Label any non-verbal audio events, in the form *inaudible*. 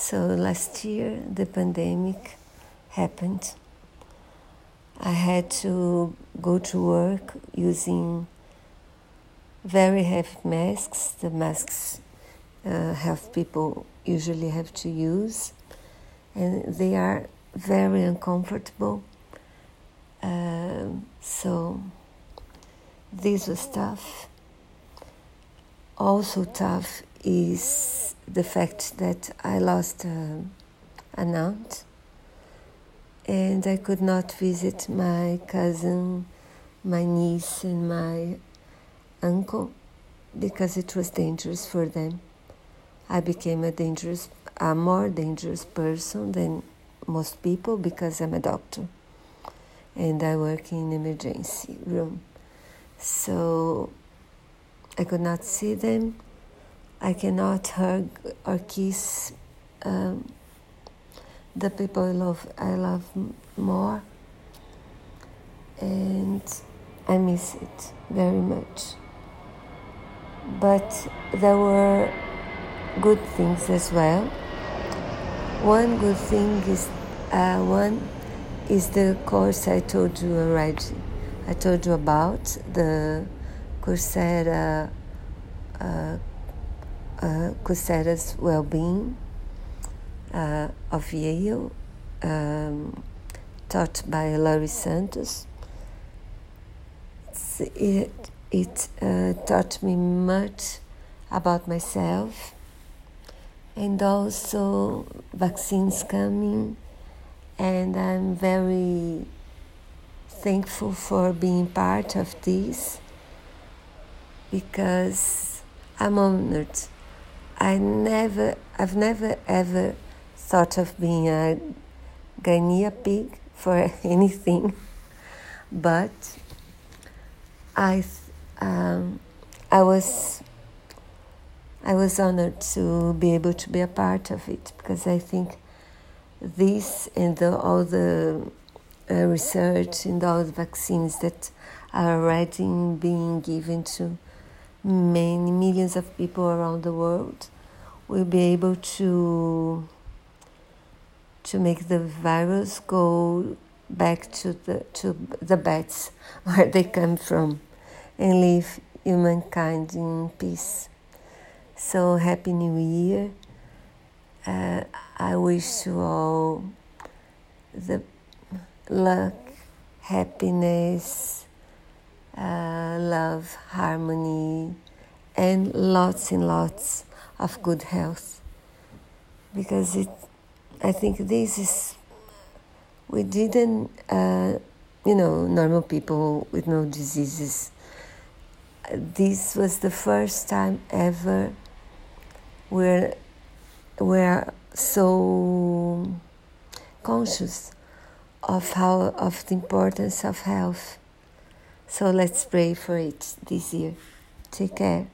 So last year, the pandemic happened. I had to go to work using very heavy masks, the masks uh, health people usually have to use, and they are very uncomfortable. Uh, so, this was tough. Also, tough is the fact that I lost uh, an aunt and I could not visit my cousin, my niece, and my uncle because it was dangerous for them. I became a dangerous, a more dangerous person than most people because I'm a doctor and I work in emergency room. So I could not see them. I cannot hug or kiss um, the people I love, I love more, and I miss it very much. But there were good things as well. One good thing is uh, one is the course I told you already. I told you about the Coursera, uh, uh, well-being uh, of Yale, um, taught by Laurie Santos. It's, it it uh, taught me much about myself and also vaccines coming and I'm very thankful for being part of this because I'm honored. I never I've never ever thought of being a guinea pig for *laughs* anything, but I um, I was I was honored to be able to be a part of it because I think this and the, all the uh, research and all the vaccines that are already being given to many millions of people around the world will be able to to make the virus go back to the to the bats *laughs* where they come from and leave humankind in peace. So happy new year. Uh, I wish you all the luck, happiness, uh, love, harmony, and lots and lots of good health. Because it I think this is, we didn't, uh, you know, normal people with no diseases. This was the first time ever we're, we're so conscious of how of the importance of health. So let's pray for it this year. Take care.